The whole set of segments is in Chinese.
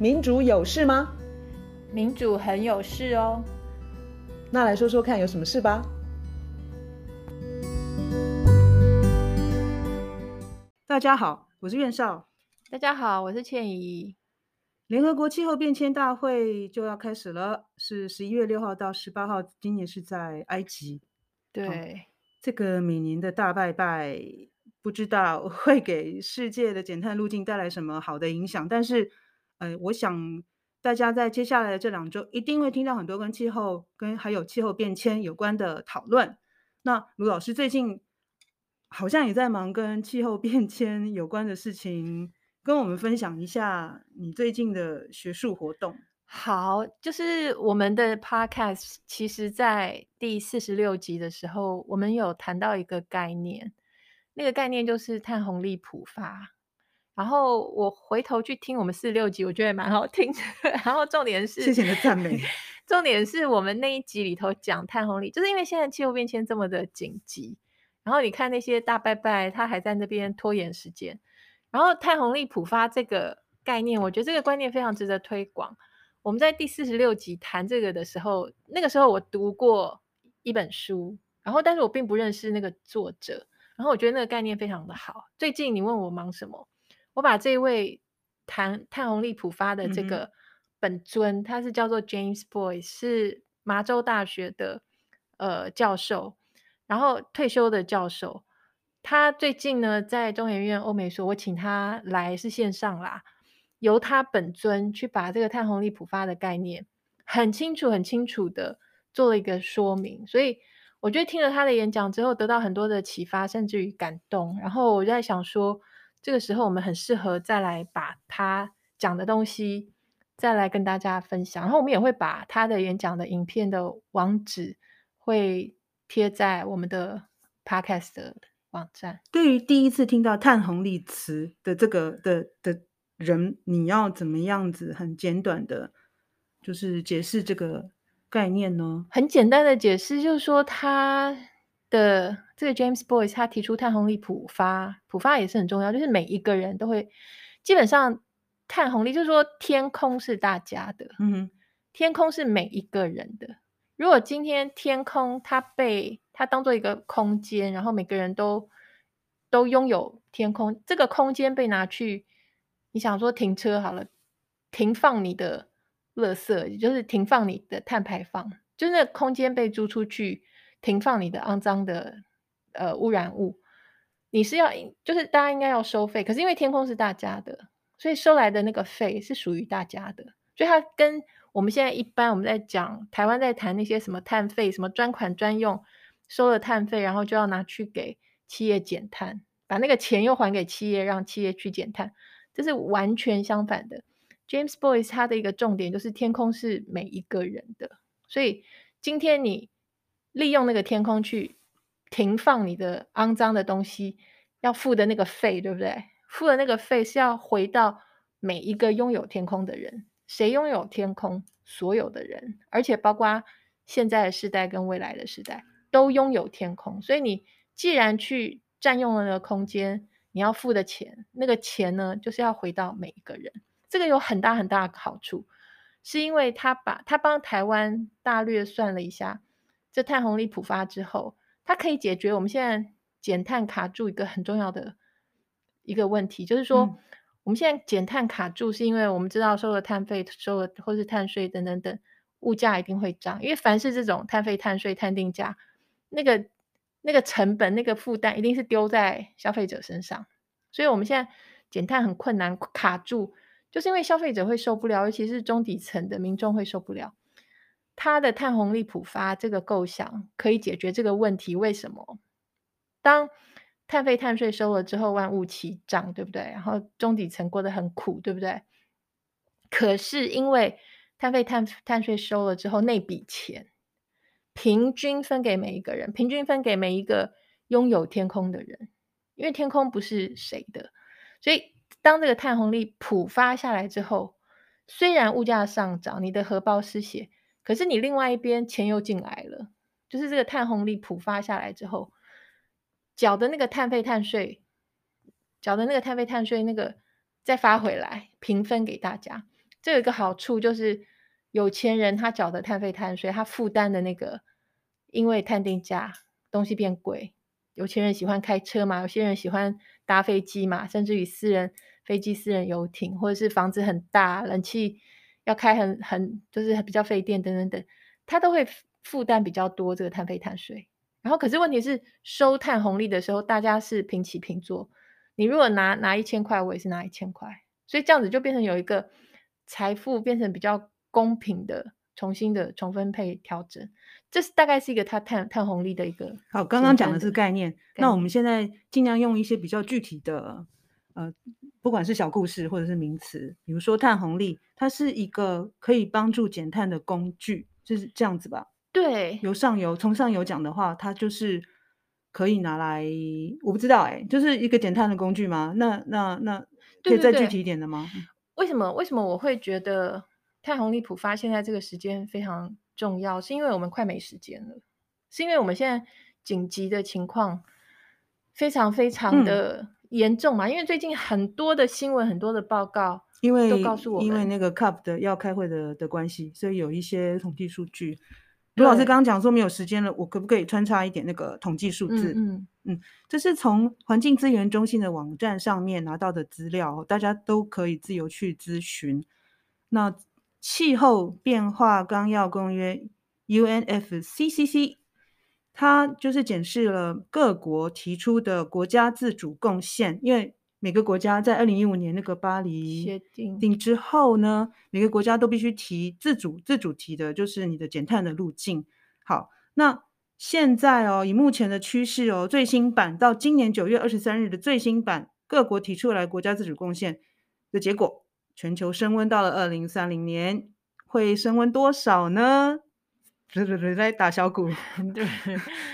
民主有事吗？民主很有事哦。那来说说看，有什么事吧？大家好，我是苑少。大家好，我是倩怡。联合国气候变迁大会就要开始了，是十一月六号到十八号，今年是在埃及。对，哦，这个每年的大拜拜，不知道会给世界的减碳路径带来什么好的影响，但是，呃，我想大家在接下来的这两周一定会听到很多跟气候、跟还有气候变迁有关的讨论。那卢老师最近好像也在忙跟气候变迁有关的事情，跟我们分享一下你最近的学术活动。好，就是我们的 podcast，其实在第四十六集的时候，我们有谈到一个概念，那个概念就是碳红利普发。然后我回头去听我们四十六集，我觉得蛮好听的。然后重点是，谢谢你的赞美。重点是我们那一集里头讲碳红利，就是因为现在气候变迁这么的紧急，然后你看那些大拜拜，他还在那边拖延时间。然后碳红利普发这个概念，我觉得这个观念非常值得推广。我们在第四十六集谈这个的时候，那个时候我读过一本书，然后但是我并不认识那个作者，然后我觉得那个概念非常的好。最近你问我忙什么，我把这位谈碳红利普发的这个本尊，嗯、他是叫做 James Boyce，是麻州大学的呃教授，然后退休的教授。他最近呢在中研院欧美所，我请他来是线上啦。由他本尊去把这个碳红利普发的概念很清楚、很清楚的做了一个说明，所以我觉得听了他的演讲之后，得到很多的启发，甚至于感动。然后我就在想说，这个时候我们很适合再来把他讲的东西再来跟大家分享。然后我们也会把他的演讲的影片的网址会贴在我们的 Podcast 的网站。对于第一次听到碳红利词的这个的的。人，你要怎么样子很简短的，就是解释这个概念呢？很简单的解释就是说，他的这个 James Boyce 他提出碳红利普发，普发也是很重要，就是每一个人都会，基本上碳红利就是说天空是大家的，嗯哼，天空是每一个人的。如果今天天空它被它当做一个空间，然后每个人都都拥有天空，这个空间被拿去。你想说停车好了，停放你的垃圾，也就是停放你的碳排放，就是那空间被租出去，停放你的肮脏的呃污染物，你是要就是大家应该要收费，可是因为天空是大家的，所以收来的那个费是属于大家的，所以它跟我们现在一般我们在讲台湾在谈那些什么碳费，什么专款专用，收了碳费，然后就要拿去给企业减碳，把那个钱又还给企业，让企业去减碳。这是完全相反的。James Boyce 他的一个重点就是天空是每一个人的，所以今天你利用那个天空去停放你的肮脏的东西，要付的那个费，对不对？付的那个费是要回到每一个拥有天空的人。谁拥有天空？所有的人，而且包括现在的世代跟未来的世代都拥有天空。所以你既然去占用了那个空间，你要付的钱，那个钱呢，就是要回到每一个人。这个有很大很大的好处，是因为他把他帮台湾大略算了一下，这碳红利普发之后，它可以解决我们现在减碳卡住一个很重要的一个问题，就是说，嗯、我们现在减碳卡住，是因为我们知道收了碳费、收了或是碳税等等等，物价一定会涨，因为凡是这种碳费、碳税、碳定价，那个。那个成本、那个负担一定是丢在消费者身上，所以我们现在减碳很困难，卡住，就是因为消费者会受不了，尤其是中底层的民众会受不了。它的碳红利普发这个构想可以解决这个问题。为什么？当碳费、碳税收了之后，万物齐涨，对不对？然后中底层过得很苦，对不对？可是因为碳费、碳碳税收了之后，那笔钱。平均分给每一个人，平均分给每一个拥有天空的人，因为天空不是谁的，所以当这个碳红利普发下来之后，虽然物价上涨，你的荷包失血，可是你另外一边钱又进来了，就是这个碳红利普发下来之后，缴的那个碳费碳税，缴的那个碳费碳税那个再发回来平分给大家，这有一个好处就是，有钱人他缴的碳费碳税，他负担的那个，因为碳定价东西变贵，有钱人喜欢开车嘛，有些人喜欢搭飞机嘛，甚至于私人飞机、私人游艇，或者是房子很大，冷气要开很很就是比较费电等等等，它都会负担比较多这个碳费碳税。然后可是问题是收碳红利的时候，大家是平起平坐，你如果拿拿一千块，我也是拿一千块。所以这样子就变成有一个财富变成比较公平的、重新的重分配调整，这是大概是一个它碳碳红利的一个。好，刚刚讲的是概念，概念，那我们现在尽量用一些比较具体的，呃，不管是小故事或者是名词，比如说碳红利，它是一个可以帮助减碳的工具，就是这样子吧？对，由上游从上游讲的话，它就是可以拿来，我不知道哎、欸，就是一个减碳的工具吗？那那那。可以再具体一点的吗？对对对，为什么为什么我会觉得碳红利普发现在这个时间非常重要？是因为我们快没时间了，是因为我们现在紧急的情况非常非常的严重嘛？嗯、因为最近很多的新闻、很多的报告，因为都告诉我们，因为那个 CUP 的要开会的的关系，所以有一些统计数据。卢老师刚刚讲说没有时间了，我可不可以穿插一点那个统计数字？嗯嗯，嗯，这是从环境资源中心的网站上面拿到的资料，大家都可以自由去咨询。那气候变化纲要公约 （UNFCCC） 它就是检视了各国提出的国家自主贡献，因为。每个国家在二零一五年那个巴黎协定之后呢，每个国家都必须提自主自主提的，就是你的减碳的路径。好，那现在哦，以目前的趋势哦，最新版到今年九月二十三日的最新版，各国提出来国家自主贡献的结果，全球升温到了二零三零年会升温多少呢？对对对，在打小鼓，对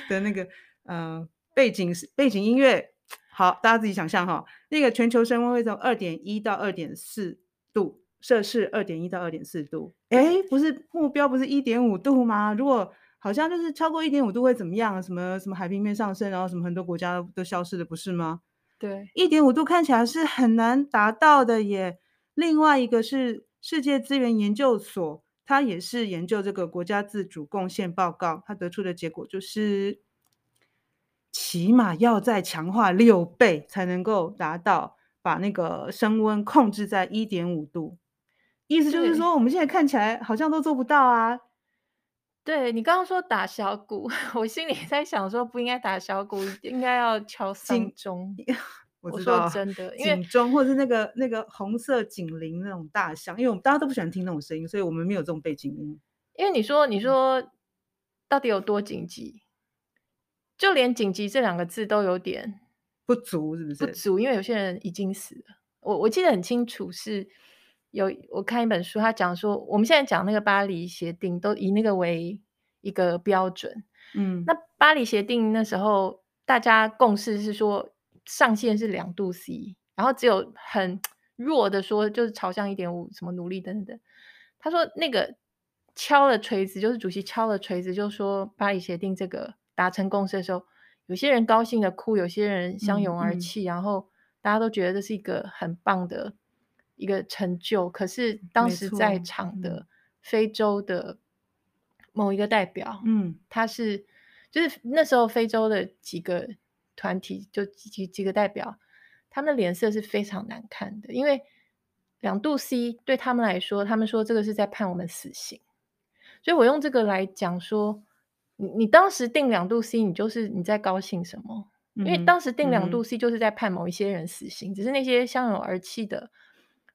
的那个呃背景背景音乐。好，大家自己想象哈，那个全球升温会从二点一到二点四度摄氏，二点一到二点四度。哎，不是目标不是一点五度吗？如果好像就是超过一点五度会怎么样？什么什么海平面上升，然后什么很多国家都消失了，不是吗？对，一点五度看起来是很难达到的耶。另外一个是世界资源研究所，它也是研究这个国家自主贡献报告，他得出的结果就是。起码要再强化六倍才能够达到把那个升温控制在一点五度，意思就是说我们现在看起来好像都做不到啊。对，你刚刚说打小鼓，我心里在想说不应该打小鼓，应该要敲丧钟。我，我说真的，因为警钟或者是那个那个红色警铃那种大响，因为我们大家都不喜欢听那种声音，所以我们没有这种背景音。因为你说你说到底有多紧急？就连紧急这两个字都有点不足，是不是？不足，因为有些人已经死了。我我记得很清楚，是有我看一本书，他讲说，我们现在讲那个巴黎协定，都以那个为一个标准。嗯，那巴黎协定那时候大家共识是说，上限是两度 C，然后只有很弱的说，就是朝向一点五，什么努力等等等。他说那个敲了锤子，就是主席敲了锤子，就说巴黎协定这个。达成共识的时候，有些人高兴的哭，有些人相拥而泣，嗯嗯、然后大家都觉得这是一个很棒的一个成就。可是当时在场的非洲的某一个代表，嗯，他是就是那时候非洲的几个团体，就几几几个代表，他们的脸色是非常难看的，因为两度 C 对他们来说，他们说这个是在判我们死刑。所以我用这个来讲说。你你当时定两度 C，你就是你在高兴什么？因为当时定两度 C 就是在判某一些人死刑，嗯、只是那些相拥而泣的，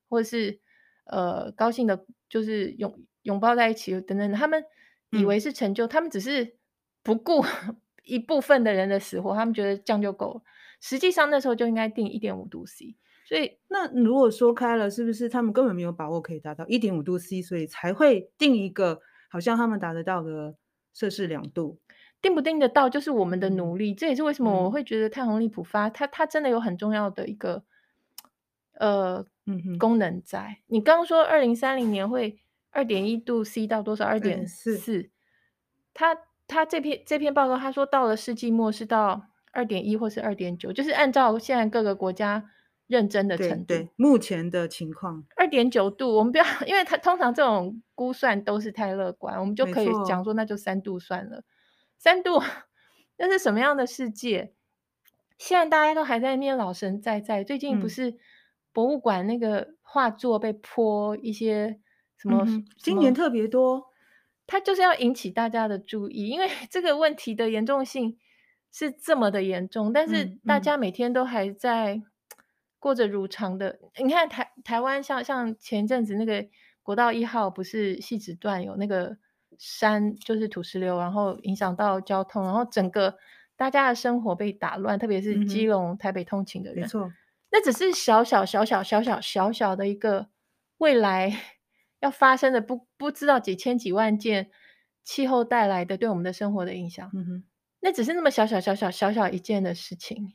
或者是呃高兴的，就是拥拥抱在一起等等，他们以为是成就，嗯、他们只是不顾一部分的人的死活，他们觉得这样就够了。实际上那时候就应该定一点五度 C。所以那如果说开了，是不是他们根本没有把握可以达到一点五度 C，所以才会定一个好像他们达得到的？摄氏两度，定不定得到就是我们的努力。嗯、这也是为什么我会觉得碳红利普发，它它真的有很重要的一个呃、嗯、哼功能在。你刚刚说二零三零年会二点一度 C 到多少？二点四。他他这篇这篇报告他说到了世纪末是到二点一或是二点九，就是按照现在各个国家认真的程度。目前的情况，二点九度，我们不要，因为他通常这种估算都是太乐观，我们就可以讲说那就三度算了。三度，那是什么样的世界？现在大家都还在念老神在在，最近不是博物馆那个画作被泼一些什么？嗯、今年特别多，它就是要引起大家的注意，因为 这个问题的严重性是这么的严重，但是大家每天都还在过着如常的。嗯嗯、你看台台湾像像前阵子那个国道一号不是汐止段有那个山就是土石流，然后影响到交通，然后整个。大家的生活被打乱，特别是基隆、台北通勤的人。没错，那只是小小小小小小小小的一个未来要发生的不不知道几千几万件气候带来的对我们的生活的影响。嗯哼，那只是那么小小小小小小一件的事情。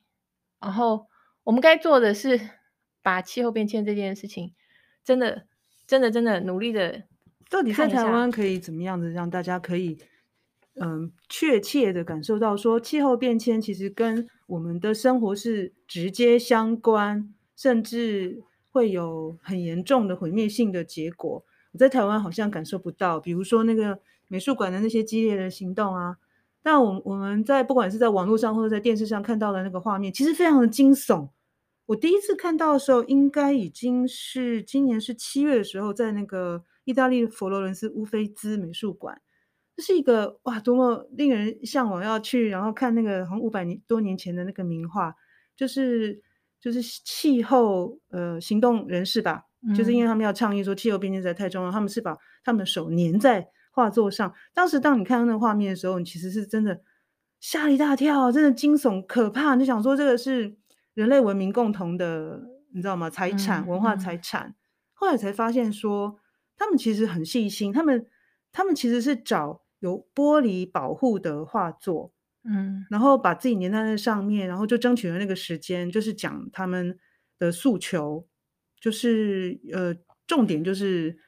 然后我们该做的是把气候变迁这件事情，真的真的真的努力的。到底在台湾可以怎么样子让大家可以？嗯，确切的感受到说，气候变迁其实跟我们的生活是直接相关，甚至会有很严重的毁灭性的结果。在台湾好像感受不到，比如说那个美术馆的那些激烈的行动啊。但我我们在不管是在网络上或者在电视上看到的那个画面，其实非常的惊悚。我第一次看到的时候，应该已经是今年是七月的时候，在那个意大利佛罗伦斯乌菲兹美术馆。这是一个哇，多么令人向往要去，然后看那个好像五百年多年前的那个名画，就是就是气候呃行动人士吧，就是因为他们要倡议说气候变迁实在太重要，他们是把他们的手粘在画作上。当时当你看到那个画面的时候，你其实是真的吓了一大跳，真的惊悚可怕。你就想说这个是人类文明共同的，你知道吗？财产、嗯、文化财产。后来才发现说，他们其实很细心，他们他们其实是找。有玻璃保护的画作，嗯，然后把自己粘在那上面，然后就争取了那个时间，就是讲他们的诉求，就是呃，重点就是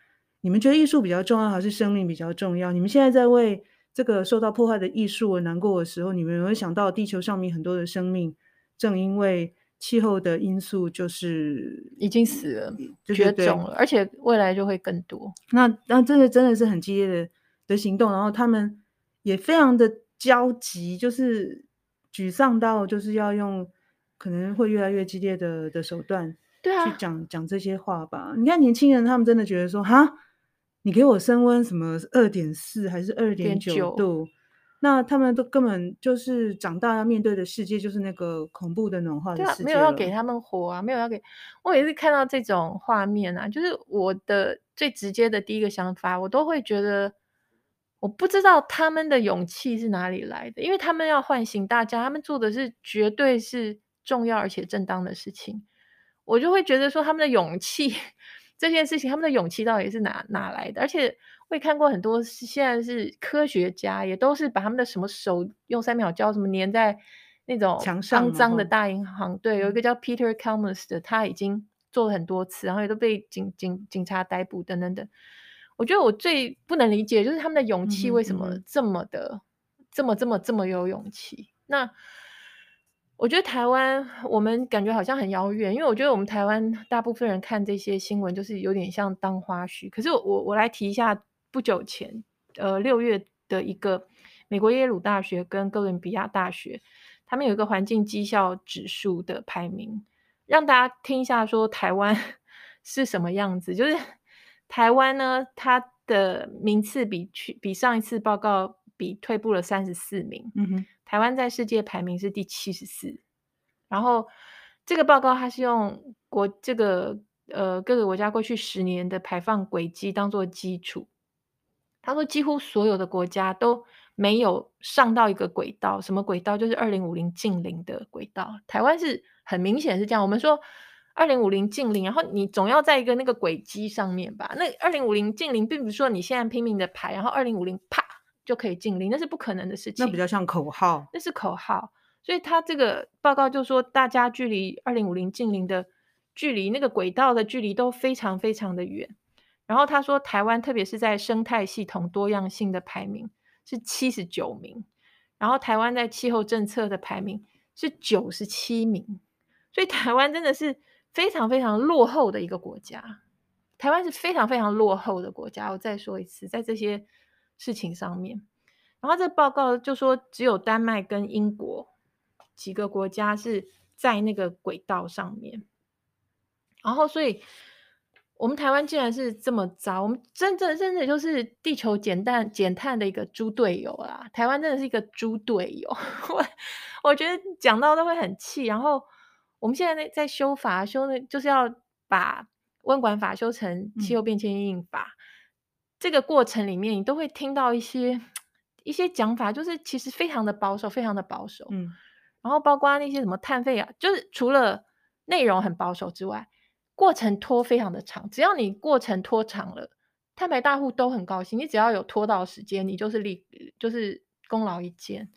你们觉得艺术比较重要，还是生命比较重要？你们现在在为这个受到破坏的艺术而难过的时候，你们有没有想到地球上面很多的生命，正因为气候的因素，就是已经死了，绝种了，而且未来就会更多。那那这个真的是很激烈的。的行动，然后他们也非常的焦急，就是沮丧到就是要用可能会越来越激烈的的手段，对啊，去讲讲这些话吧。你看年轻人，他们真的觉得说，哈，你给我升温什么二点四还是二点九度，那他们都根本就是长大要面对的世界，就是那个恐怖的暖化的世界。啊，没有要给他们活啊，没有要给。我也是看到这种画面啊，就是我的最直接的第一个想法，我都会觉得。我不知道他们的勇气是哪里来的，因为他们要唤醒大家，他们做的是绝对是重要而且正当的事情。我就会觉得说，他们的勇气 这件事情，他们的勇气到底是哪哪来的？而且我也看过很多，现在是科学家也都是把他们的什么手用三秒胶什么粘在那种肮脏的大银行。对，有一个叫 Peter Kalmus 的，他已经做了很多次，然后也都被警警警察逮捕等等等。我觉得我最不能理解就是他们的勇气为什么这么的、嗯嗯、这么这么这么有勇气？那我觉得台湾我们感觉好像很遥远，因为我觉得我们台湾大部分人看这些新闻就是有点像当花絮。可是我我来提一下，不久前呃六月的一个美国耶鲁大学跟哥伦比亚大学，他们有一个环境绩效指数的排名，让大家听一下说台湾 是什么样子，就是。台湾呢，它的名次比去比上一次报告比退步了三十四名。嗯哼，台湾在世界排名是第七十四。然后这个报告它是用国这个呃各个国家过去十年的排放轨迹当做基础。他说几乎所有的国家都没有上到一个轨道，什么轨道？就是二零五零净零的轨道。台湾是很明显是这样。我们说。二零五零净零，然后你总要在一个那个轨迹上面吧？那二零五零净零，并不是说你现在拼命的排，然后二零五零啪就可以净零，那是不可能的事情。那比较像口号，那是口号。所以他这个报告就说，大家距离二零五零近零的距离，那个轨道的距离都非常非常的远。然后他说，台湾特别是在生态系统多样性的排名是七十九名，然后台湾在气候政策的排名是九十七名，所以台湾真的是。非常非常落后的一个国家。台湾是非常非常落后的国家。我再说一次，在这些事情上面，然后这报告就说，只有丹麦跟英国几个国家是在那个轨道上面。然后，所以我们台湾竟然是这么糟，我们真正真的就是地球减碳减碳的一个猪队友啦！台湾真的是一个猪队友，我我觉得讲到都会很气。然后我们现在在在修法，修的就是要把。温管法修成气候变迁因应法，嗯，这个过程里面，你都会听到一些一些讲法，就是其实非常的保守，非常的保守。嗯，然后包括那些什么碳费啊，就是除了内容很保守之外，过程拖非常的长。只要你过程拖长了，碳排大户都很高兴。你只要有拖到时间，你就是利，就是功劳一件。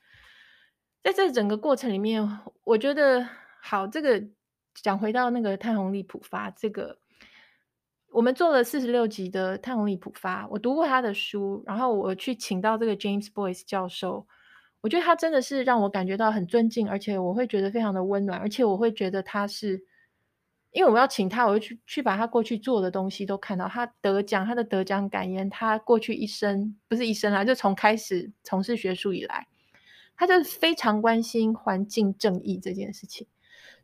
在这整个过程里面，我觉得好，这个讲回到那个碳红利普发这个。我们做了四十六集的碳红利普发，我读过他的书，然后我去请到这个 James Boyce 教授，我觉得他真的是让我感觉到很尊敬，而且我会觉得非常的温暖，而且我会觉得他是，因为我要请他，我会去去把他过去做的东西都看到，他得奖，他的得奖感言，他过去一生不是一生啊，就从开始从事学术以来，他就非常关心环境正义这件事情，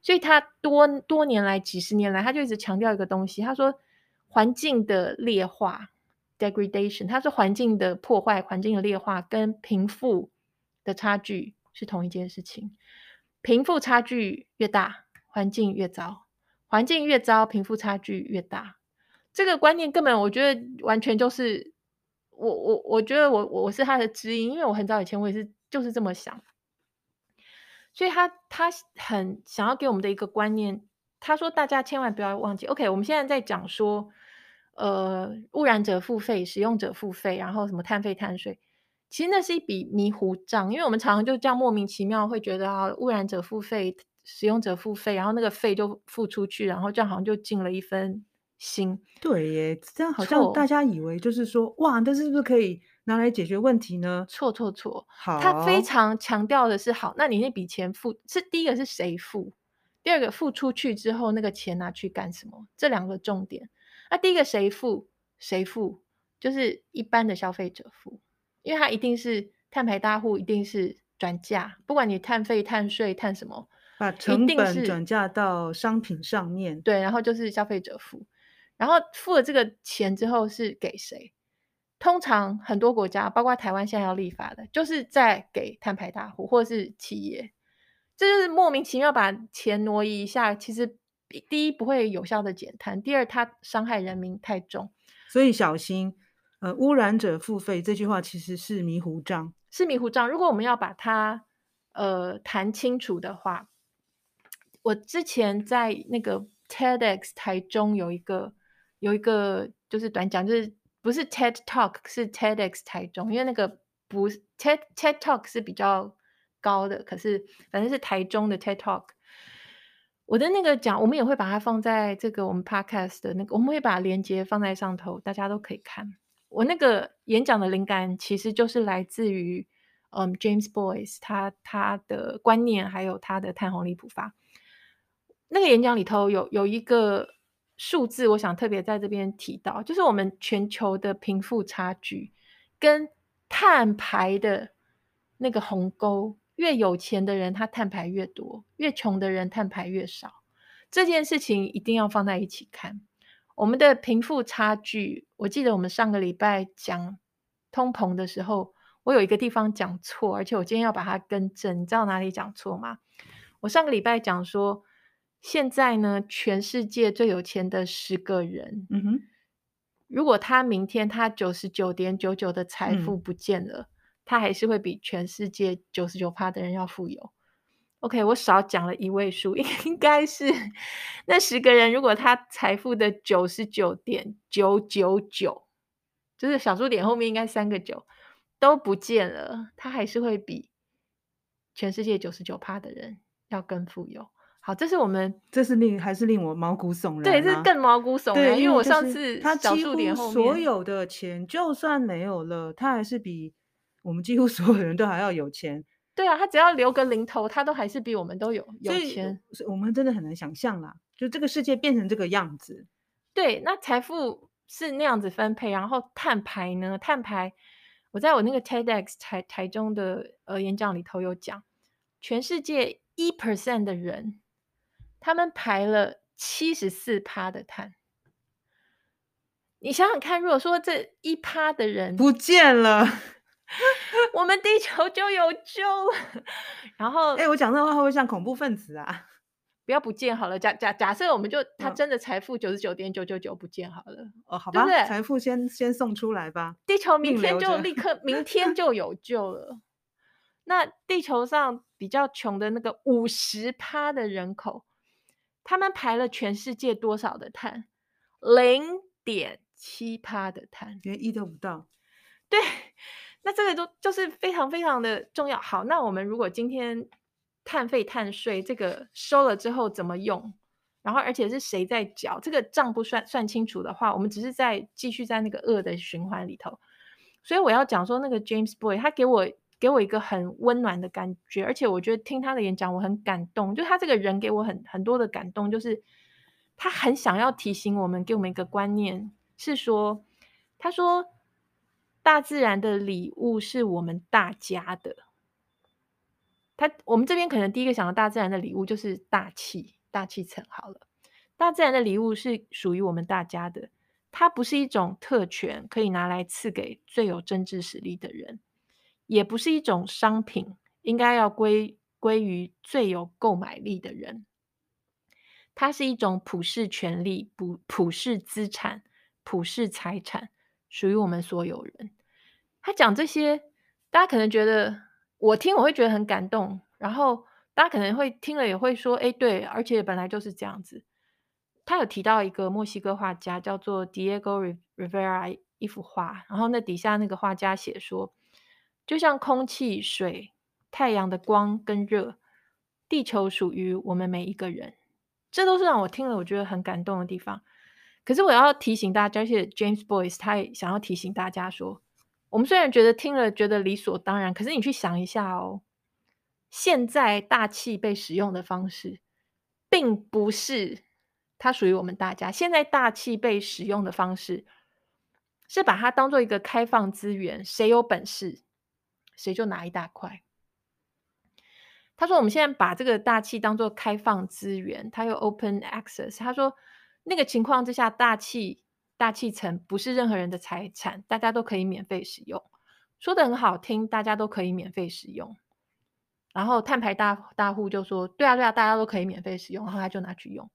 所以他多多年来几十年来，他就一直强调一个东西，他说。环境的劣化 （degradation），它是环境的破坏，环境的劣化跟贫富的差距是同一件事情。贫富差距越大，环境越糟；环境越糟，贫富差距越大。这个观念根本，我觉得完全就是我我我觉得我我是他的知音，因为我很早以前我也是就是这么想。所以他他很想要给我们的一个观念。他说：“大家千万不要忘记，OK，我们现在在讲说，呃，污染者付费，使用者付费，然后什么碳费、碳税，其实那是一笔迷糊账，因为我们常常就这样莫名其妙会觉得啊，污染者付费，使用者付费，然后那个费就付出去，然后这样好像就尽了一分心。对耶，这样好像大家以为就是说，哇，这是不是可以拿来解决问题呢？错错错，好，他非常强调的是，好，那你那笔钱付是第一个是谁付？”第二个付出去之后，那个钱拿去干什么？这两个重点。那第一个谁付？谁付？就是一般的消费者付，因为他一定是碳排大户，一定是转嫁。不管你碳费、碳税、碳什么，把成本转嫁到商品上面。对，然后就是消费者付。然后付了这个钱之后是给谁？通常很多国家，包括台湾现在要立法的，就是在给碳排大户或者是企业。这就是莫名其妙把钱挪移一下，其实第一不会有效的减碳，第二它伤害人民太重，所以小心。呃，污染者付费这句话其实是迷糊账，是迷糊账。如果我们要把它呃谈清楚的话，我之前在那个 TEDx 台中有一个有一个就是短讲，就是不是 TED Talk 是 TEDx 台中，因为那个不是 TED TED Talk 是比较。高的，可是反正是台中的 TED Talk，我的那个讲，我们也会把它放在这个我们 Podcast 的那个，我们会把链接放在上头，大家都可以看。我那个演讲的灵感其实就是来自于嗯 James Boyce 他他的观念，还有他的碳红利普发。那个演讲里头有有一个数字，我想特别在这边提到，就是我们全球的贫富差距跟碳排的那个鸿沟。越有钱的人，他碳排越多；越穷的人，碳排越少。这件事情一定要放在一起看。我们的贫富差距，我记得我们上个礼拜讲通膨的时候，我有一个地方讲错，而且我今天要把它更正。你知道哪里讲错吗？我上个礼拜讲说，现在呢，全世界最有钱的十个人，嗯哼，如果他明天他九十九点九九的财富不见了。嗯他还是会比全世界九十九趴的人要富有。OK，我少讲了一位数，应该是那十个人，如果他财富的九十九点九九九，就是小数点后面应该三个九都不见了，他还是会比全世界九十九趴的人要更富有。好，这是我们，这是令还是令我毛骨悚然？对，这是更毛骨悚然，因为我上次他小数点后面所有的钱就算没有了，他还是比。我们几乎 所有人都还要有钱，对啊，他只要留个零头，他都还是比我们都有有钱。我们真的很难想象啦，就这个世界变成这个样子。对，那财富是那样子分配，然后碳排呢？碳排，我在我那个 TEDx 台台中的呃演讲里头有讲，全世界一 percent 的人，他们排了七十四趴的碳。你想想看，如果说这一趴的人不见了，我们地球就有救了。然后，哎，我讲这话会不会像恐怖分子啊？不要不见好了，假假假设我们就他真的财富九十九点九九九不见好了，哦，好吧，对对财富先先送出来吧，地球明天就立刻 明天就有救了。那地球上比较穷的那个五十趴的人口，他们排了全世界多少的碳？零点七趴的碳，连一都不到。对，那这个都就是非常非常的重要。好，那我们如果今天。碳费、碳税，这个收了之后怎么用？然后，而且是谁在缴？这个账不算算清楚的话，我们只是在继续在那个恶的循环里头。所以我要讲说，那个 James Boy 他给我给我一个很温暖的感觉，而且我觉得听他的演讲我很感动。就他这个人给我很很多的感动，就是他很想要提醒我们，给我们一个观念，是说，他说大自然的礼物是我们大家的。他我们这边可能第一个想到大自然的礼物就是大气，大气层。好了，大自然的礼物是属于我们大家的，它不是一种特权，可以拿来赐给最有政治实力的人，也不是一种商品，应该要归归于最有购买力的人。它是一种普世权利、普普世资产、普世财产，属于我们所有人。他讲这些，大家可能觉得。我听我会觉得很感动，然后大家可能会听了也会说，哎，对，而且本来就是这样子。他有提到一个墨西哥画家叫做 Diego Rivera 一幅画，然后那底下那个画家写说，就像空气、水、太阳的光跟热，地球属于我们每一个人，这都是让我听了我觉得很感动的地方。可是我要提醒大家，而且 James Boyce 他也想要提醒大家说。我们虽然觉得听了觉得理所当然，可是你去想一下哦，现在大气被使用的方式，并不是它属于我们大家。现在大气被使用的方式，是把它当做一个开放资源，谁有本事，谁就拿一大块。他说：“我们现在把这个大气当做开放资源，它有 open access。他说那个情况之下，大气。”大气层不是任何人的财产，大家都可以免费使用。说得很好听，大家都可以免费使用。然后碳排大大户就说：“对啊，对啊，大家都可以免费使用。”然后他就拿去用。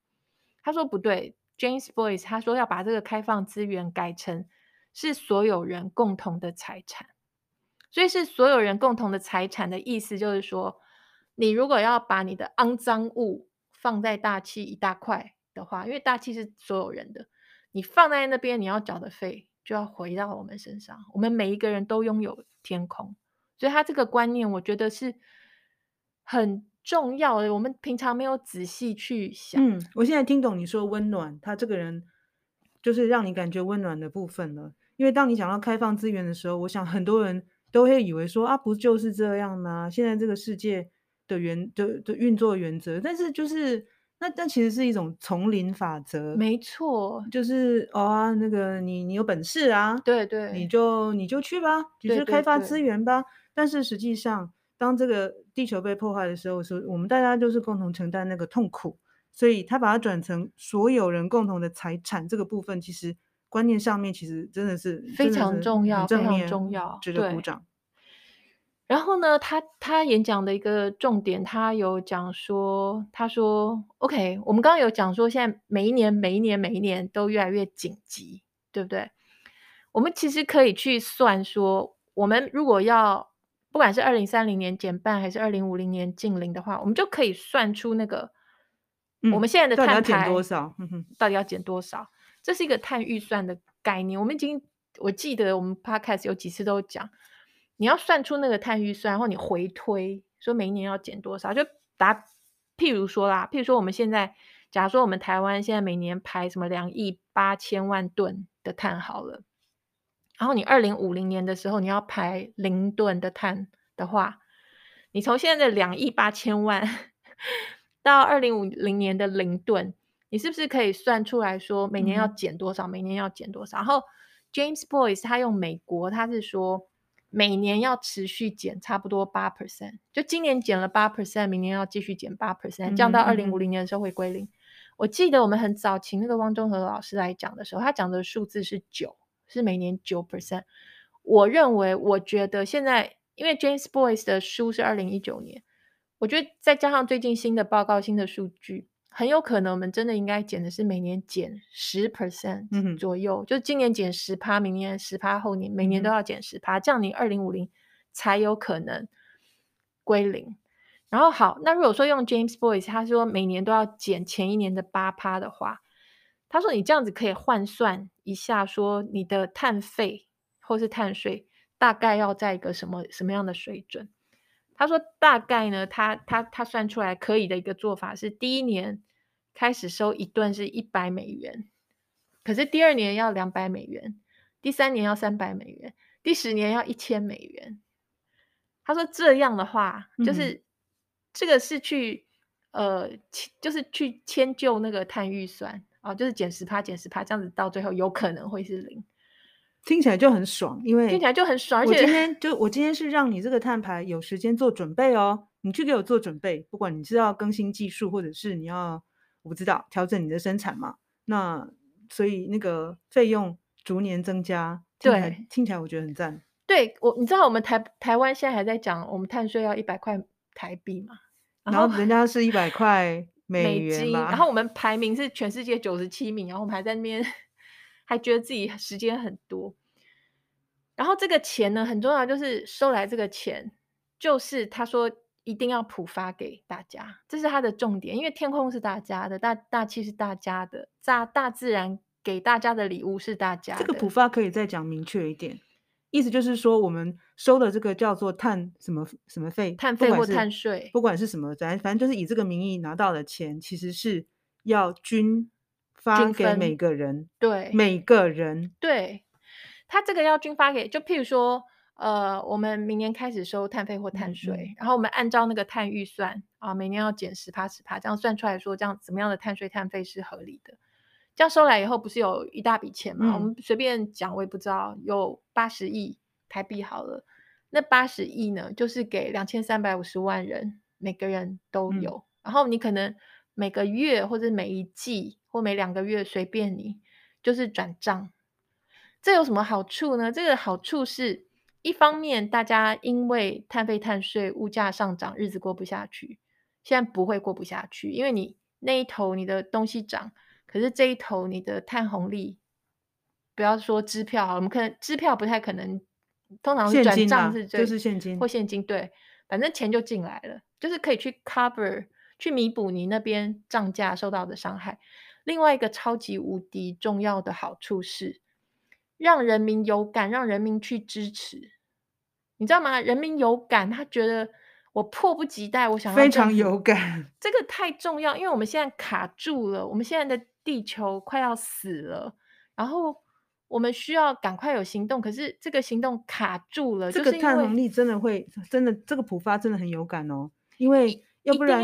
他说：“不对，James Boyce 他说要把这个开放资源改成是所有人共同的财产。所以是所有人共同的财产的意思就是说，你如果要把你的肮脏物放在大气一大块的话，因为大气是所有人的。”你放在那边，你要缴的费就要回到我们身上。我们每一个人都拥有天空，所以他这个观念，我觉得是很重要的。我们平常没有仔细去想。嗯，我现在听懂你说温暖，他这个人就是让你感觉温暖的部分了。因为当你想要开放资源的时候，我想很多人都会以为说啊，不就是这样吗？现在这个世界的原的的运作原则，但是就是。那但其实是一种丛林法则，没错，就是哦啊，那个你你有本事啊，对对，你就你就去吧，你就开发资源吧。对对对，但是实际上，当这个地球被破坏的时候，是我们大家都是共同承担那个痛苦。所以他把它转成所有人共同的财产这个部分，其实观念上面其实真的是非常重要，非常重要，值得鼓掌。然后呢，他他演讲的一个重点，他有讲说，他说，OK，我们刚刚有讲说，现在每一年、每一年、每一年都越来越紧急，对不对？我们其实可以去算说，我们如果要不管是二零三零年减半，还是二零五零年近零的话，我们就可以算出那个我们现在的碳排、嗯、到底要减多少？到底要减多少？这是一个碳预算的概念。我们已经，我记得我们 Podcast 有几次都讲。你要算出那个碳预算，然后你回推说每一年要减多少，就打譬如说啦，譬如说我们现在，假如说我们台湾现在每年排什么两亿八千万吨的碳好了，然后你二零五零年的时候你要排零吨的碳的话，你从现在的两亿八千万 到二零五零年的零吨，你是不是可以算出来说每年要减多少？嗯、每年要减多少？然后 James Boyce 他用美国，他是说每年要持续减差不多八 percent，就今年减了八 percent，明年要继续减八 percent，降到二零五零年的时候会归零。嗯嗯嗯我记得我们很早请那个汪中和老师来讲的时候，他讲的数字是九，是每年九 percent。我认为，我觉得现在因为 James Boyce 的书是二零一九年，我觉得再加上最近新的报告、新的数据，很有可能我们真的应该减的是每年减十 percent 左右，嗯、就今年减十趴，明年十趴，后年每年都要减十趴，这样你二零五零才有可能归零。然后好，那如果说用 James Boyce，他说每年都要减前一年的八趴的话，他说你这样子可以换算一下，说你的碳费或是碳税大概要在一个什么什么样的水准？他说大概呢，他他他算出来可以的一个做法是，第一年开始收一顿是一百美元，可是第二年要两百美元，第三年要三百美元，第十年要一千美元。他说这样的话就是。嗯这个是去呃，就是去迁就那个碳预算啊，就是减十趴，减十趴，这样子到最后有可能会是零，听起来就很爽，因为听起来就很爽。而且我今 天就我今天是让你这个碳排有时间做准备哦，你去给我做准备，不管你是要更新技术，或者是你要我不知道调整你的生产嘛，那所以那个费用逐年增加，听起来对，听起来我觉得很赞。对我，你知道我们台台湾现在还在讲我们碳税要一百块。台币嘛，然后人家是一百块美元然后我们排名是全世界九十七名，然后我们还在那边还觉得自己时间很多。然后这个钱呢，很重要，就是收来这个钱，就是他说一定要普发给大家，这是他的重点，因为天空是大家的，大大气是大家的，大大自然给大家的礼物是大家的。这个普发可以再讲明确一点。意思就是说，我们收的这个叫做碳什么什么费，碳费或碳税，不管是什么，反反正就是以这个名义拿到的钱，其实是要均发给每个人。对，每个人。对，他这个要均发给，就譬如说，呃，我们明年开始收碳费或碳税，嗯、然后我们按照那个碳预算啊，每年要减十趴十趴，这样算出来说，这样怎么样的碳税碳费是合理的。这样收来以后，不是有一大笔钱吗？嗯、我们随便讲，我也不知道，有八十亿台币好了。那八十亿呢，就是给两千三百五十万人，每个人都有。嗯、然后你可能每个月或者每一季或每两个月随便你，就是转账。这有什么好处呢？这个好处是一方面，大家因为碳费碳税物价上涨，日子过不下去，现在不会过不下去，因为你那一头你的东西涨。可是这一头你的碳红利，不要说支票好，我们可能支票不太可能，通常是转账是最就是现金或现金，对，反正钱就进来了，就是可以去 cover 去弥补你那边涨价受到的伤害。另外一个超级无敌重要的好处是，让人民有感，让人民去支持，你知道吗？人民有感，他觉得。我迫不及待，我想要非常有感，这个太重要，因为我们现在卡住了，我们现在的地球快要死了，然后我们需要赶快有行动，可是这个行动卡住了，这个碳红利真的会真的这个普发真的很有感哦，因为要不然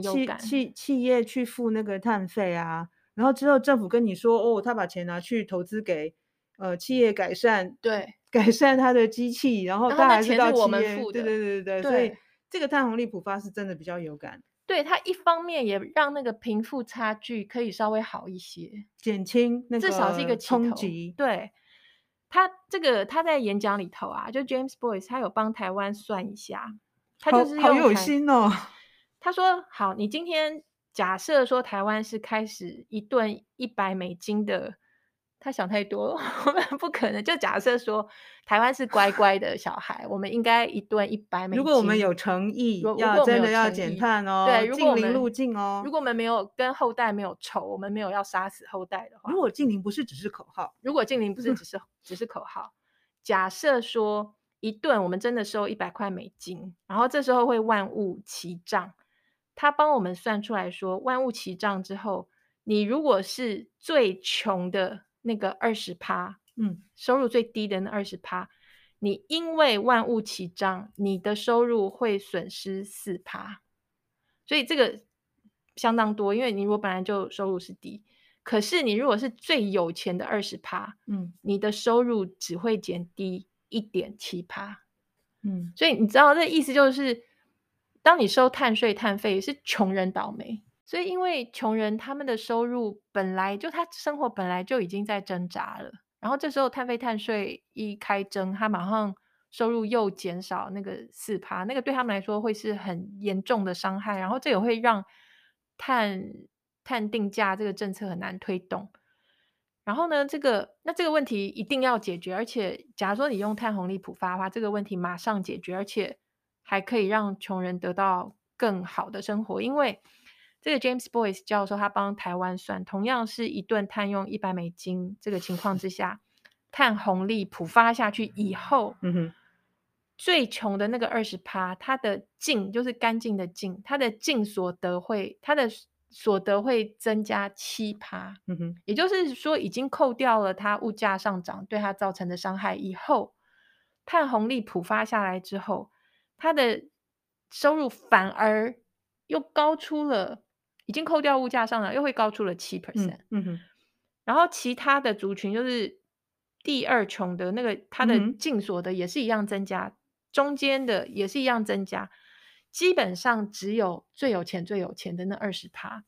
就是企企企业去付那个碳费啊，然后之后政府跟你说哦，他把钱拿去投资给呃企业改善，对，改善他的机器，然后他还是到企业，对对对对对，所以。这个碳红利普发是真的比较有感，对，它一方面也让那个贫富差距可以稍微好一些，减轻那个至少是一个冲击。对，他这个他在演讲里头啊，就 James Boyce 他有帮台湾算一下，他就是好，好有心哦。他说：“好，你今天假设说台湾是开始一顿一百美金的。”他想太多了，我们不可能。就假设说台湾是乖乖的小孩，我们应该一顿一百美金。如果我们有诚意，要真的要减碳哦，对，如果净零路径哦。如果我们没有跟后代没有仇，我们没有要杀死后代的话，如果净零不是只是口号，如果净零不是只是 只是口号，假设说一顿我们真的收一百块美金，然后这时候会万物齐涨，他帮我们算出来说，万物齐涨之后，你如果是最穷的。那个二十趴，嗯，收入最低的那二十趴，你因为万物齐涨，你的收入会损失四趴，所以这个相当多。因为你如果本来就收入是低，可是你如果是最有钱的二十趴，嗯，你的收入只会减低一点七趴，嗯，所以你知道这意思就是，当你收碳税碳费，是穷人倒霉。所以因为穷人他们的收入本来就他生活本来就已经在挣扎了。然后这时候碳费碳税一开征，他马上收入又减少那个四趴，那个对他们来说会是很严重的伤害。然后这也会让碳碳定价这个政策很难推动。然后呢，这个那这个问题一定要解决，而且假如说你用碳红利普发的话，这个问题马上解决，而且还可以让穷人得到更好的生活，因为。这个 James Boyce 教授他帮台湾算，同样是一顿碳用一百美金这个情况之下，碳红利普发下去以后，嗯哼，最穷的那个二十趴，他的净就是干净的净，他的净所得会，他的所得会增加七趴，嗯哼，也就是说已经扣掉了它物价上涨对它造成的伤害以后，碳红利普发下来之后，它的收入反而又高出了。已经扣掉物价上涨，又会高出了七 percent。嗯哼，然后其他的族群就是第二穷的那个，他的净所得也是一样增加，嗯、中间的也是一样增加，基本上只有最有钱最有钱的那二十趴，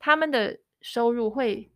他们的收入会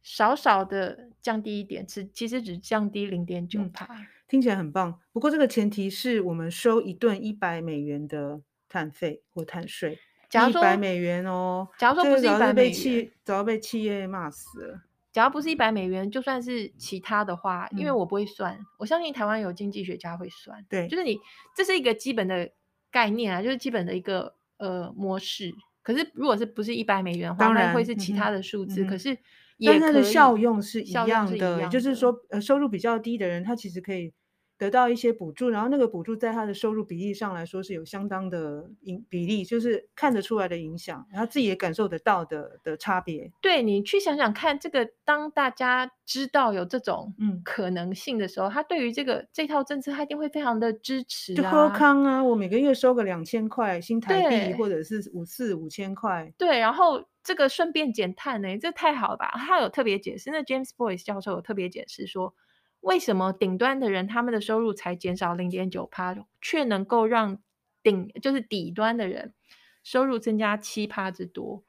少少的降低一点，只其实只降低零点九趴。听起来很棒，不过这个前提是我们收一顿一百美元的碳费或碳税。假如说一百美元哦，假如说不是一百美元，早要被企业骂死了。假如不是一百美元，就算是其他的话，因为我不会算，嗯、我相信台湾有经济学家会算。对，就是你这是一个基本的概念啊，就是基本的一个呃模式。可是如果是不是一百美元的话，当然会是其他的数字。嗯、可是但它的效用是一样的，就是说呃收入比较低的人，他其实可以。得到一些补助，然后那个补助在他的收入比例上来说是有相当的影比例，就是看得出来的影响，然后自己也感受得到的的差别。对，你去想想看，这个当大家知道有这种嗯可能性的时候，嗯、他对于这个这套政策他一定会非常的支持、啊。就喝康啊，我每个月收个两千块新台币，或者是五四五千块。对，然后这个顺便减碳呢，这太好了吧？他有特别解释，那 James Boyce 教授有特别解释说。为什么顶端的人他们的收入才减少零点九趴，却能够让顶就是底端的人收入增加七趴之多？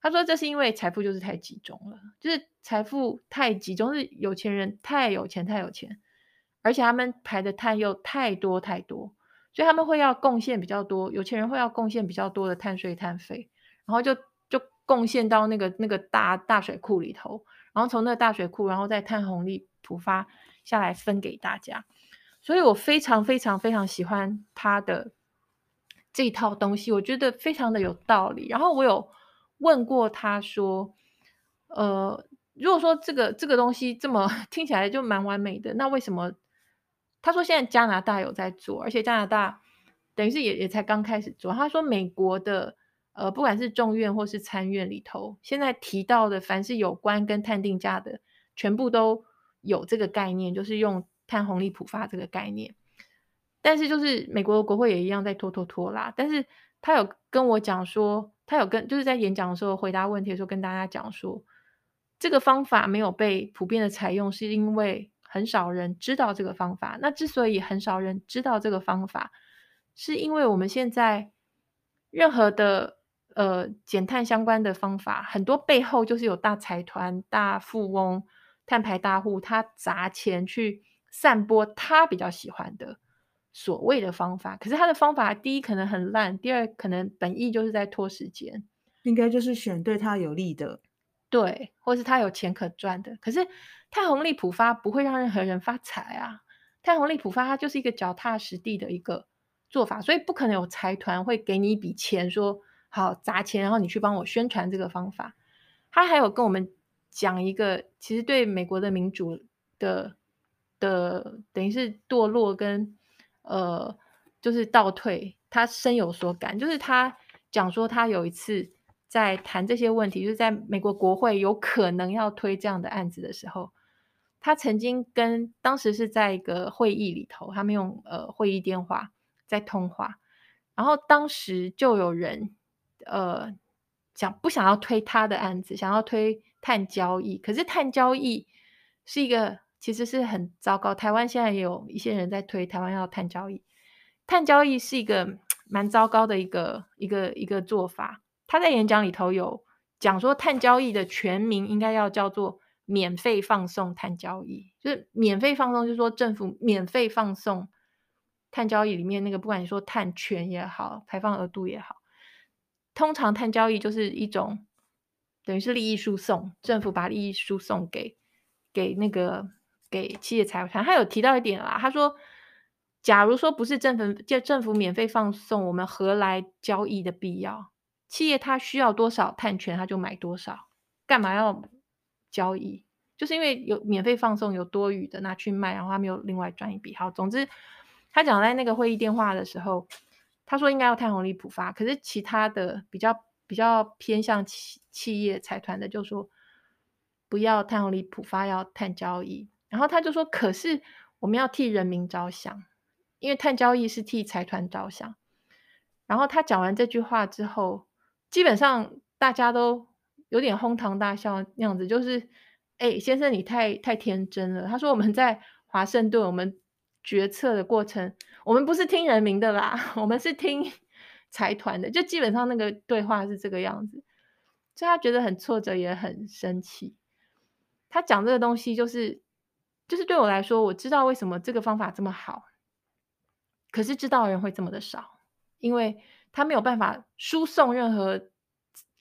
他说这是因为财富就是太集中了，就是财富太集中，是有钱人太有钱太有钱，而且他们排的碳又太多太多，所以他们会要贡献比较多，有钱人会要贡献比较多的碳税碳费，然后就贡献到那个那个大大水库里头，然后从那个大水库，然后再碳红利普发。下来分给大家，所以我非常非常非常喜欢他的这套东西，我觉得非常的有道理。然后我有问过他说，呃，如果说这个这个东西这么 听起来就蛮完美的，那为什么？他说现在加拿大有在做，而且加拿大等于是也也才刚开始做。他说美国的呃，不管是众院或是参院里头，现在提到的凡是有关跟碳定价的，全部都。有这个概念，就是用碳红利普发这个概念，但是就是美国的国会也一样在拖拖拖拉。但是他有跟我讲说，他有跟就是在演讲的时候回答问题的时候跟大家讲说，这个方法没有被普遍的采用，是因为很少人知道这个方法。那之所以很少人知道这个方法，是因为我们现在任何的呃减碳相关的方法，很多背后就是有大财团、大富翁。碳排大户，他砸钱去散播他比较喜欢的所谓的方法，可是他的方法第一可能很烂，第二可能本意就是在拖时间，应该就是选对他有利的，对，或是他有钱可赚的。可是太红利普发不会让任何人发财啊，太红利普发它就是一个脚踏实地的一个做法，所以不可能有财团会给你一笔钱说好砸钱，然后你去帮我宣传这个方法。他还有跟我们。讲一个，其实对美国的民主的的等于是堕落跟呃，就是倒退，他深有所感。就是他讲说，他有一次在谈这些问题，就是在美国国会有可能要推这样的案子的时候，他曾经跟当时是在一个会议里头，他们用呃会议电话在通话，然后当时就有人呃想不想要推他的案子，想要推碳交易，可是碳交易是一个其实是很糟糕。台湾现在也有一些人在推台湾要碳交易，碳交易是一个蛮糟糕的一个一个一个做法。他在演讲里头有讲说，碳交易的全名应该要叫做。免费放送碳交易，就是免费放送，就是说政府免费放送碳交易里面那个，不管你说碳权也好，排放额度也好，通常碳交易就是一种等于是利益输送，政府把利益输送给给那个给企业财团。他有提到一点啦，他说，假如说不是政府就政府免费放送，我们何来交易的必要？企业它需要多少碳权，它就买多少，干嘛要？交易就是因为有免费放送，有多余的拿去卖，然后他没有另外赚一笔。好，总之他讲在那个会议电话的时候，他说应该要碳红利普发，可是其他的比较比较偏向企企业财团的就说不要碳红利普发，要碳交易。然后他就说，可是我们要替人民着想，因为碳交易是替财团着想。然后他讲完这句话之后，基本上大家都。有点哄堂大笑那样子，就是，哎、先生你太太天真了。他说我们在华盛顿，我们决策的过程，我们不是听人民的啦，我们是听 财团的。就基本上那个对话是这个样子，所以他觉得很挫折，也很生气。他讲这个东西，就是，就是对我来说，我知道为什么这个方法这么好，可是知道的人会这么的少，因为他没有办法输送任何。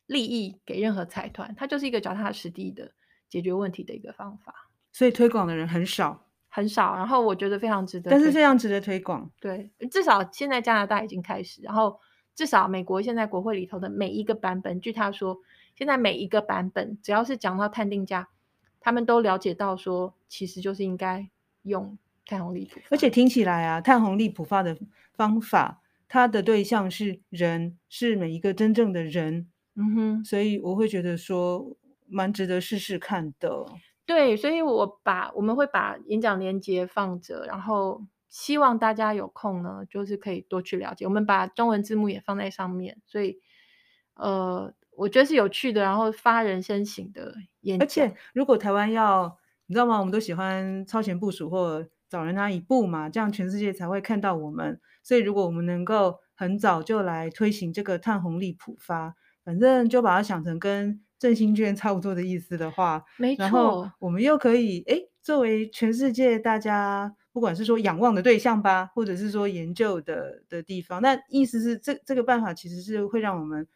利益给任何财团，他就是一个脚踏实地的解决问题的一个方法。所以推广的人很少，很少。然后我觉得非常值得，但是非常值得推广。对，至少现在加拿大已经开始，然后至少美国现在国会里头的每一个版本，据他说，现在每一个版本只要是讲到碳定价，他们都了解到说，其实就是应该用碳红利普。而且听起来啊，碳红利普发的方法，它的对象是人，是每一个真正的人。嗯哼，所以我会觉得说蛮值得试试看的。对，所以我把我们会把演讲连接放着，然后希望大家有空呢，就是可以多去了解。我们把中文字幕也放在上面，所以呃，我觉得是有趣的，然后发人深省的演讲。而且如果台湾要，你知道吗？我们都喜欢超前部署或早人那一步嘛，这样全世界才会看到我们。所以如果我们能够很早就来推行这个碳红利普发。反正就把它想成跟振兴券差不多的意思的话，没错。然后我们又可以诶，作为全世界大家不管是说仰望的对象吧，或者是说研究的的地方，那意思是这这个办法其实是会让我们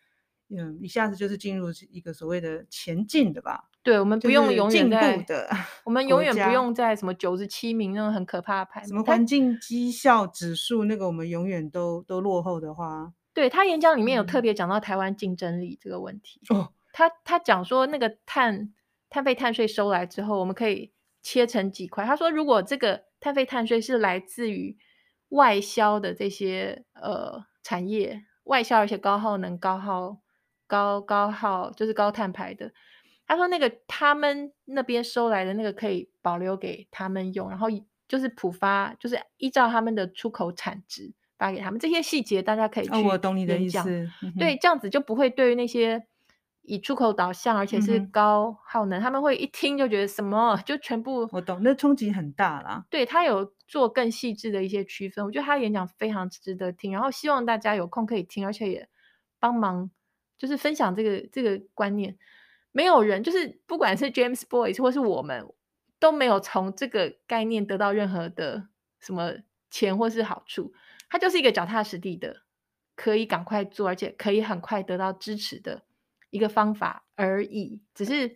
嗯一下子就是进入一个所谓的前进的吧？对，我们不用永远在进步的，我们 永远不用在什么九十七名那种很可怕的排名，什么环境绩效指数那个我们永远都都落后的话。对，他演讲里面有特别讲到台湾竞争力这个问题。哦，他他讲说那个碳碳费碳税收来之后，我们可以切成几块。他说，如果这个碳费碳税是来自于外销的这些呃产业，外销而且高耗能、高耗高高耗就是高碳排的，他说那个他们那边收来的那个可以保留给他们用，然后就是普发，就是依照他们的出口产值。发给他们这些细节，大家可以去、哦。我懂你的意思。嗯、对，这样子就不会对于那些以出口导向，而且是高耗能、嗯，他们会一听就觉得什么，就全部。我懂，那冲击很大啦。对，他有做更细致的一些区分，我觉得他的演讲非常值得听，然后希望大家有空可以听，而且也帮忙就是分享这个这个观念。没有人就是不管是 James Boyce 或是我们都没有从这个概念得到任何的什么钱或是好处。他就是一个脚踏实地的，可以赶快做，而且可以很快得到支持的一个方法而已。只是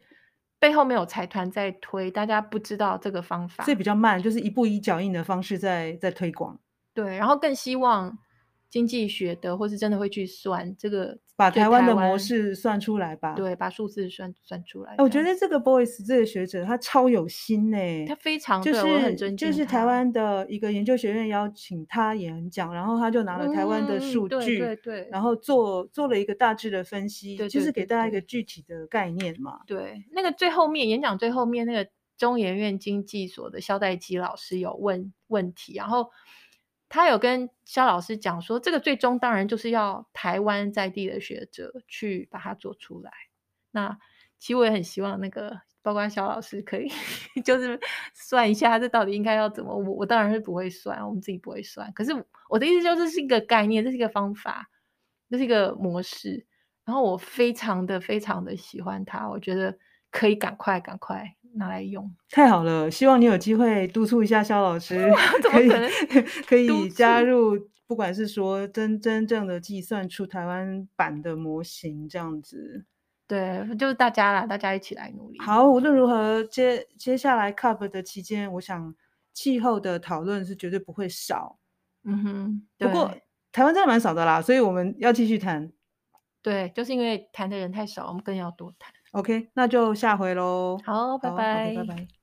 背后没有财团在推，大家不知道这个方法，所以比较慢，就是一步一脚印的方式在在推广。对，然后更希望经济学的或是真的会去算这个。把台湾的模式算出来吧。对，把数字算算出来。我觉得这个 Boyce 这个学者他超有心呢、欸，他非常就是很尊敬就是台湾的一个研究学院邀请他演讲，然后他就拿了台湾的数据，嗯、对对对，然后做做了一个大致的分析，对对对对，就是给大家一个具体的概念嘛。对，那个最后面演讲最后面那个中研院经济所的萧代基老师有问问题，然后他有跟萧老师讲说，这个最终当然就是要台湾在地的学者去把它做出来。那其实我也很希望那个。包括萧老师可以，就是算一下这到底应该要怎么。我我当然是不会算，我们自己不会算。可是我的意思就是是一个概念，这是一个方法，这是一个模式。然后我非常的非常的喜欢它，我觉得可以赶快赶快拿来用。太好了，希望你有机会督促一下肖老师，可以可以加入，不管是说真真正的计算出台湾版的模型这样子。对，就是大家啦，大家一起来努力。好，无论如何，接接下来 CUP 的期间，我想气候的讨论是绝对不会少。嗯哼，不过台湾真的蛮少的啦，所以我们要继续谈。对，就是因为谈的人太少，我们更要多谈。OK，那就下回喽。好，拜拜，拜拜。